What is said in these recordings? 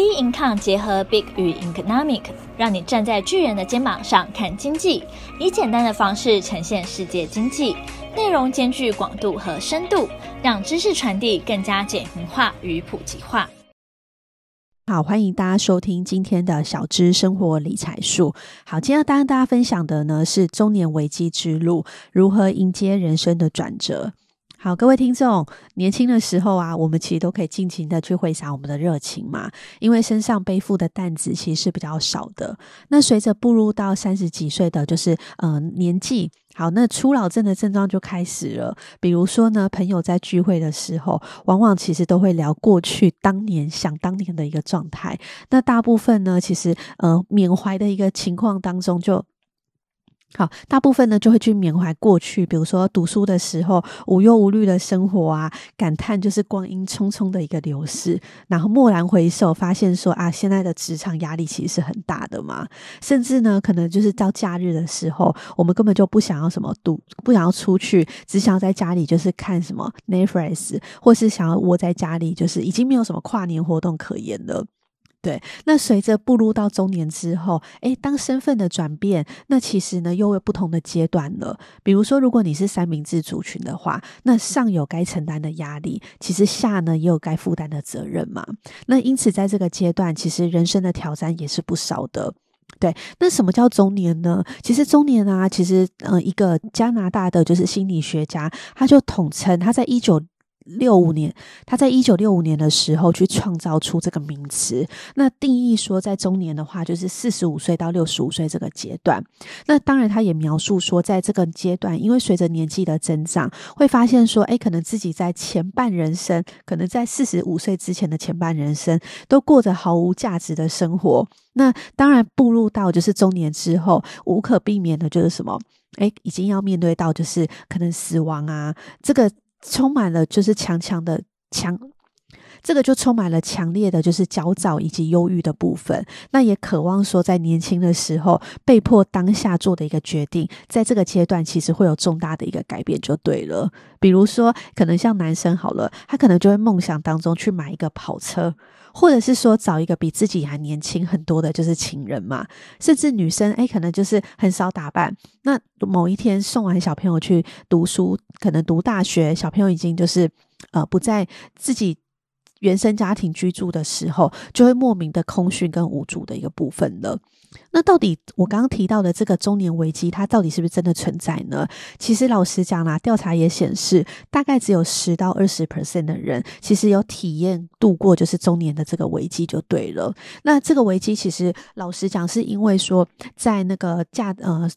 B Income 结合 Big 与 Economic，让你站在巨人的肩膀上看经济，以简单的方式呈现世界经济，内容兼具广度和深度，让知识传递更加简明化与普及化。好，欢迎大家收听今天的小资生活理财术。好，今天要跟大家分享的呢是中年危机之路，如何迎接人生的转折。好，各位听众，年轻的时候啊，我们其实都可以尽情的去挥洒我们的热情嘛，因为身上背负的担子其实是比较少的。那随着步入到三十几岁的就是呃年纪，好，那初老症的症状就开始了。比如说呢，朋友在聚会的时候，往往其实都会聊过去当年想当年的一个状态。那大部分呢，其实呃缅怀的一个情况当中就。好，大部分呢就会去缅怀过去，比如说读书的时候无忧无虑的生活啊，感叹就是光阴匆匆的一个流逝，然后蓦然回首，发现说啊，现在的职场压力其实是很大的嘛，甚至呢，可能就是到假日的时候，我们根本就不想要什么读，不想要出去，只想要在家里就是看什么 Netflix，或是想要窝在家里，就是已经没有什么跨年活动可言了。对，那随着步入到中年之后，诶，当身份的转变，那其实呢又有不同的阶段了。比如说，如果你是三明治族群的话，那上有该承担的压力，其实下呢也有该负担的责任嘛。那因此，在这个阶段，其实人生的挑战也是不少的。对，那什么叫中年呢？其实中年啊，其实呃，一个加拿大的就是心理学家，他就统称他在一九。六五年，他在一九六五年的时候去创造出这个名词。那定义说，在中年的话，就是四十五岁到六十五岁这个阶段。那当然，他也描述说，在这个阶段，因为随着年纪的增长，会发现说，哎，可能自己在前半人生，可能在四十五岁之前的前半人生，都过着毫无价值的生活。那当然，步入到就是中年之后，无可避免的就是什么？哎，已经要面对到就是可能死亡啊，这个。充满了就是强强的强，这个就充满了强烈的就是焦躁以及忧郁的部分。那也渴望说，在年轻的时候被迫当下做的一个决定，在这个阶段其实会有重大的一个改变，就对了。比如说，可能像男生好了，他可能就会梦想当中去买一个跑车。或者是说找一个比自己还年轻很多的，就是情人嘛。甚至女生，哎，可能就是很少打扮。那某一天送完小朋友去读书，可能读大学，小朋友已经就是呃不在自己原生家庭居住的时候，就会莫名的空虚跟无助的一个部分了。那到底我刚刚提到的这个中年危机，它到底是不是真的存在呢？其实老实讲啦，调查也显示，大概只有十到二十 percent 的人，其实有体验度过就是中年的这个危机就对了。那这个危机其实老实讲，是因为说在那个价呃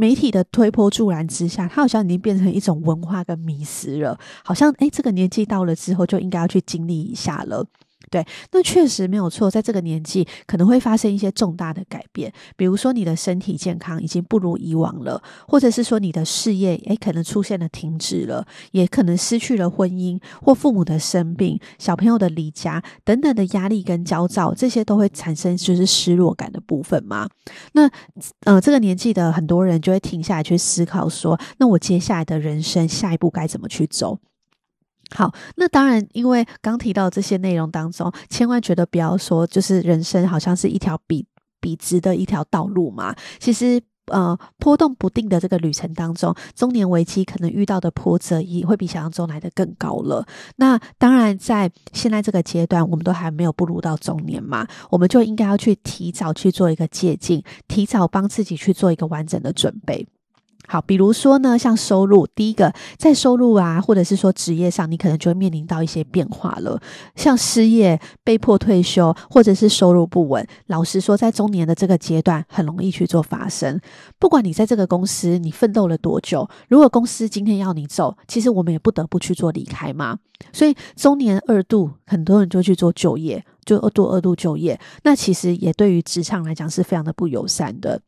媒体的推波助澜之下，它好像已经变成一种文化跟迷失了，好像诶，这个年纪到了之后就应该要去经历一下了。对，那确实没有错，在这个年纪可能会发生一些重大的改变，比如说你的身体健康已经不如以往了，或者是说你的事业诶可能出现了停止了，也可能失去了婚姻或父母的生病、小朋友的离家等等的压力跟焦躁，这些都会产生就是失落感的部分嘛。那呃，这个年纪的很多人就会停下来去思考说，那我接下来的人生下一步该怎么去走？好，那当然，因为刚提到这些内容当中，千万觉得不要说，就是人生好像是一条笔笔直的一条道路嘛。其实，呃，波动不定的这个旅程当中，中年危机可能遇到的波折也会比想象中来得更高了。那当然，在现在这个阶段，我们都还没有步入到中年嘛，我们就应该要去提早去做一个借镜，提早帮自己去做一个完整的准备。好，比如说呢，像收入，第一个在收入啊，或者是说职业上，你可能就会面临到一些变化了，像失业、被迫退休，或者是收入不稳。老实说，在中年的这个阶段，很容易去做发生。不管你在这个公司你奋斗了多久，如果公司今天要你走，其实我们也不得不去做离开嘛。所以中年二度，很多人就去做就业。就二度二度就业，那其实也对于职场来讲是非常的不友善的。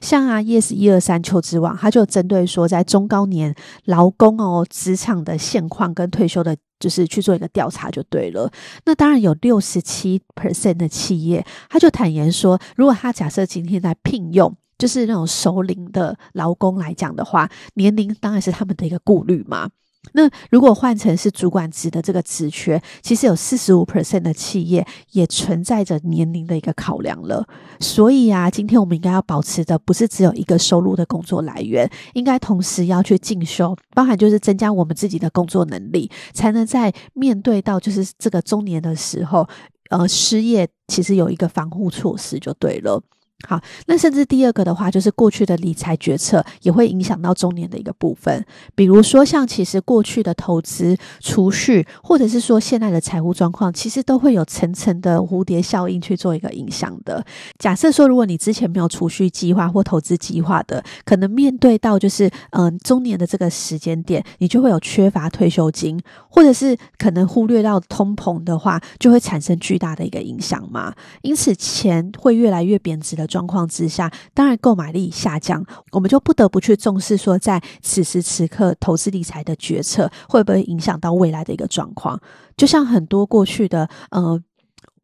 像啊，Yes 一二三求职网，它就针对说在中高年劳工哦，职场的现况跟退休的，就是去做一个调查就对了。那当然有六十七 percent 的企业，他就坦言说，如果他假设今天在聘用，就是那种熟龄的劳工来讲的话，年龄当然是他们的一个顾虑嘛。那如果换成是主管职的这个职缺，其实有四十五 percent 的企业也存在着年龄的一个考量了。所以啊，今天我们应该要保持的不是只有一个收入的工作来源，应该同时要去进修，包含就是增加我们自己的工作能力，才能在面对到就是这个中年的时候，呃，失业其实有一个防护措施就对了。好，那甚至第二个的话，就是过去的理财决策也会影响到中年的一个部分。比如说，像其实过去的投资、储蓄，或者是说现在的财务状况，其实都会有层层的蝴蝶效应去做一个影响的。假设说，如果你之前没有储蓄计划或投资计划的，可能面对到就是嗯、中年的这个时间点，你就会有缺乏退休金，或者是可能忽略到通膨的话，就会产生巨大的一个影响嘛。因此，钱会越来越贬值的。状况之下，当然购买力下降，我们就不得不去重视说，在此时此刻投资理财的决策会不会影响到未来的一个状况。就像很多过去的呃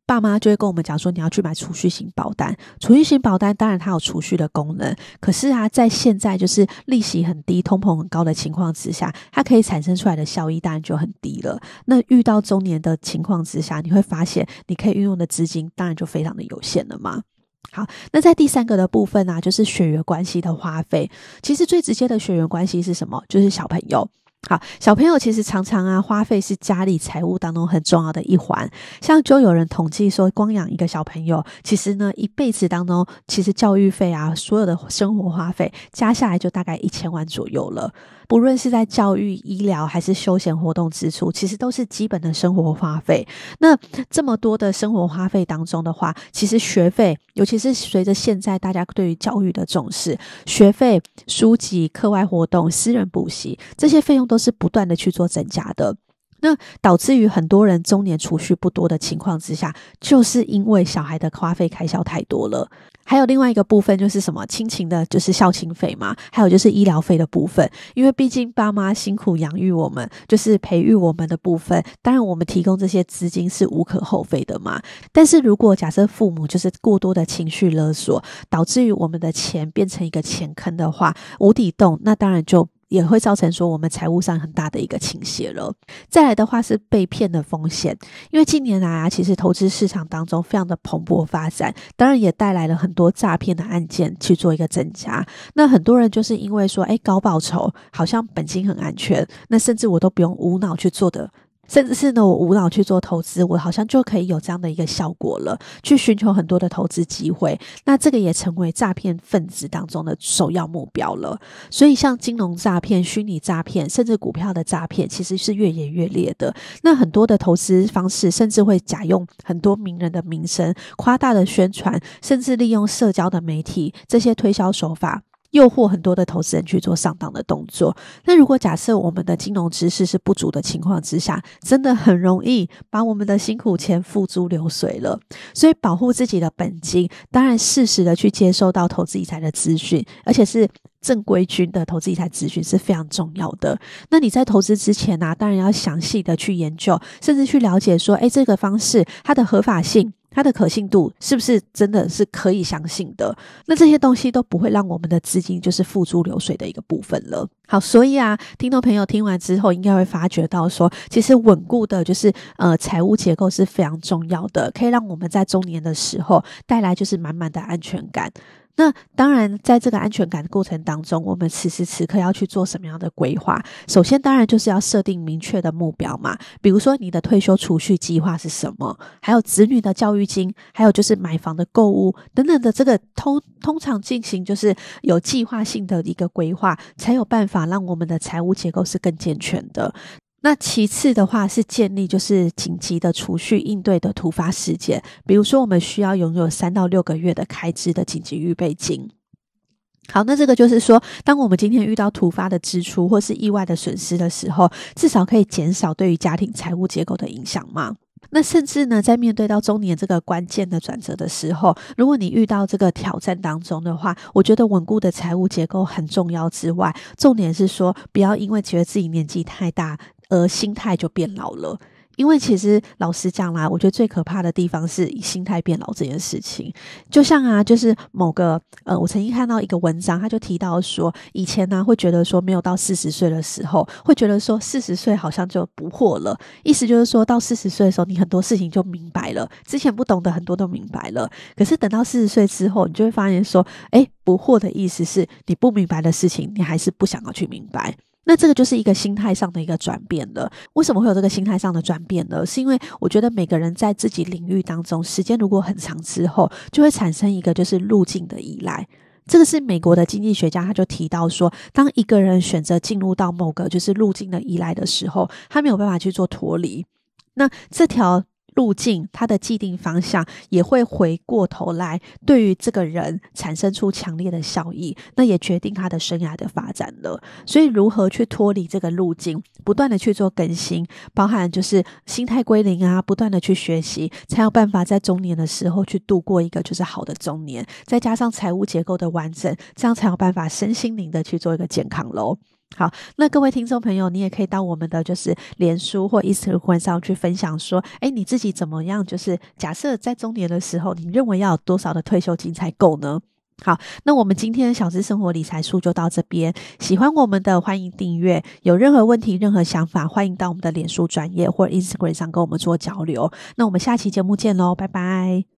爸妈就会跟我们讲说，你要去买储蓄型保单。储蓄型保单当然它有储蓄的功能，可是啊，在现在就是利息很低、通膨很高的情况之下，它可以产生出来的效益当然就很低了。那遇到中年的情况之下，你会发现你可以运用的资金当然就非常的有限了嘛。好，那在第三个的部分呢、啊，就是血缘关系的花费。其实最直接的血缘关系是什么？就是小朋友。好，小朋友其实常常啊，花费是家里财务当中很重要的一环。像就有人统计说，光养一个小朋友，其实呢，一辈子当中，其实教育费啊，所有的生活花费加下来就大概一千万左右了。不论是在教育、医疗还是休闲活动支出，其实都是基本的生活花费。那这么多的生活花费当中的话，其实学费，尤其是随着现在大家对于教育的重视，学费、书籍、课外活动、私人补习这些费用都都是不断的去做增加的。那导致于很多人中年储蓄不多的情况之下，就是因为小孩的花费开销太多了。还有另外一个部分就是什么亲情的，就是孝亲费嘛，还有就是医疗费的部分。因为毕竟爸妈辛苦养育我们，就是培育我们的部分，当然我们提供这些资金是无可厚非的嘛。但是如果假设父母就是过多的情绪勒索，导致于我们的钱变成一个钱坑的话，无底洞，那当然就。也会造成说我们财务上很大的一个倾斜了。再来的话是被骗的风险，因为近年来啊，其实投资市场当中非常的蓬勃发展，当然也带来了很多诈骗的案件去做一个增加。那很多人就是因为说，哎，高报酬好像本金很安全，那甚至我都不用无脑去做的。甚至是呢，我无脑去做投资，我好像就可以有这样的一个效果了，去寻求很多的投资机会。那这个也成为诈骗分子当中的首要目标了。所以，像金融诈骗、虚拟诈骗，甚至股票的诈骗，其实是越演越烈的。那很多的投资方式，甚至会假用很多名人的名声，夸大的宣传，甚至利用社交的媒体这些推销手法。诱惑很多的投资人去做上当的动作。那如果假设我们的金融知识是不足的情况之下，真的很容易把我们的辛苦钱付诸流水了。所以保护自己的本金，当然适时的去接收到投资理财的资讯，而且是正规军的投资理财资讯是非常重要的。那你在投资之前呢、啊，当然要详细的去研究，甚至去了解说，诶，这个方式它的合法性。它的可信度是不是真的是可以相信的？那这些东西都不会让我们的资金就是付诸流水的一个部分了。好，所以啊，听众朋友听完之后，应该会发觉到说，其实稳固的就是呃财务结构是非常重要的，可以让我们在中年的时候带来就是满满的安全感。那当然，在这个安全感的过程当中，我们此时此刻要去做什么样的规划？首先，当然就是要设定明确的目标嘛。比如说，你的退休储蓄计划是什么？还有子女的教育金，还有就是买房的购物等等的，这个通通常进行就是有计划性的一个规划，才有办法让我们的财务结构是更健全的。那其次的话是建立就是紧急的储蓄应对的突发事件，比如说我们需要拥有三到六个月的开支的紧急预备金。好，那这个就是说，当我们今天遇到突发的支出或是意外的损失的时候，至少可以减少对于家庭财务结构的影响嘛。那甚至呢，在面对到中年这个关键的转折的时候，如果你遇到这个挑战当中的话，我觉得稳固的财务结构很重要之外，重点是说，不要因为觉得自己年纪太大。而心态就变老了，因为其实老实讲啦，我觉得最可怕的地方是心态变老这件事情。就像啊，就是某个呃，我曾经看到一个文章，他就提到说，以前呢、啊、会觉得说没有到四十岁的时候，会觉得说四十岁好像就不惑了。意思就是说到四十岁的时候，你很多事情就明白了，之前不懂的很多都明白了。可是等到四十岁之后，你就会发现说，诶，不惑的意思是你不明白的事情，你还是不想要去明白。那这个就是一个心态上的一个转变了。为什么会有这个心态上的转变呢？是因为我觉得每个人在自己领域当中，时间如果很长之后，就会产生一个就是路径的依赖。这个是美国的经济学家，他就提到说，当一个人选择进入到某个就是路径的依赖的时候，他没有办法去做脱离。那这条。路径，它的既定方向也会回过头来，对于这个人产生出强烈的效益，那也决定他的生涯的发展了。所以，如何去脱离这个路径，不断的去做更新，包含就是心态归零啊，不断的去学习，才有办法在中年的时候去度过一个就是好的中年。再加上财务结构的完整，这样才有办法身心灵的去做一个健康喽。好，那各位听众朋友，你也可以到我们的就是脸书或 Instagram 上去分享说，诶，你自己怎么样？就是假设在中年的时候，你认为要有多少的退休金才够呢？好，那我们今天的小资生活理财书就到这边。喜欢我们的，欢迎订阅。有任何问题、任何想法，欢迎到我们的脸书专页或 Instagram 上跟我们做交流。那我们下期节目见喽，拜拜。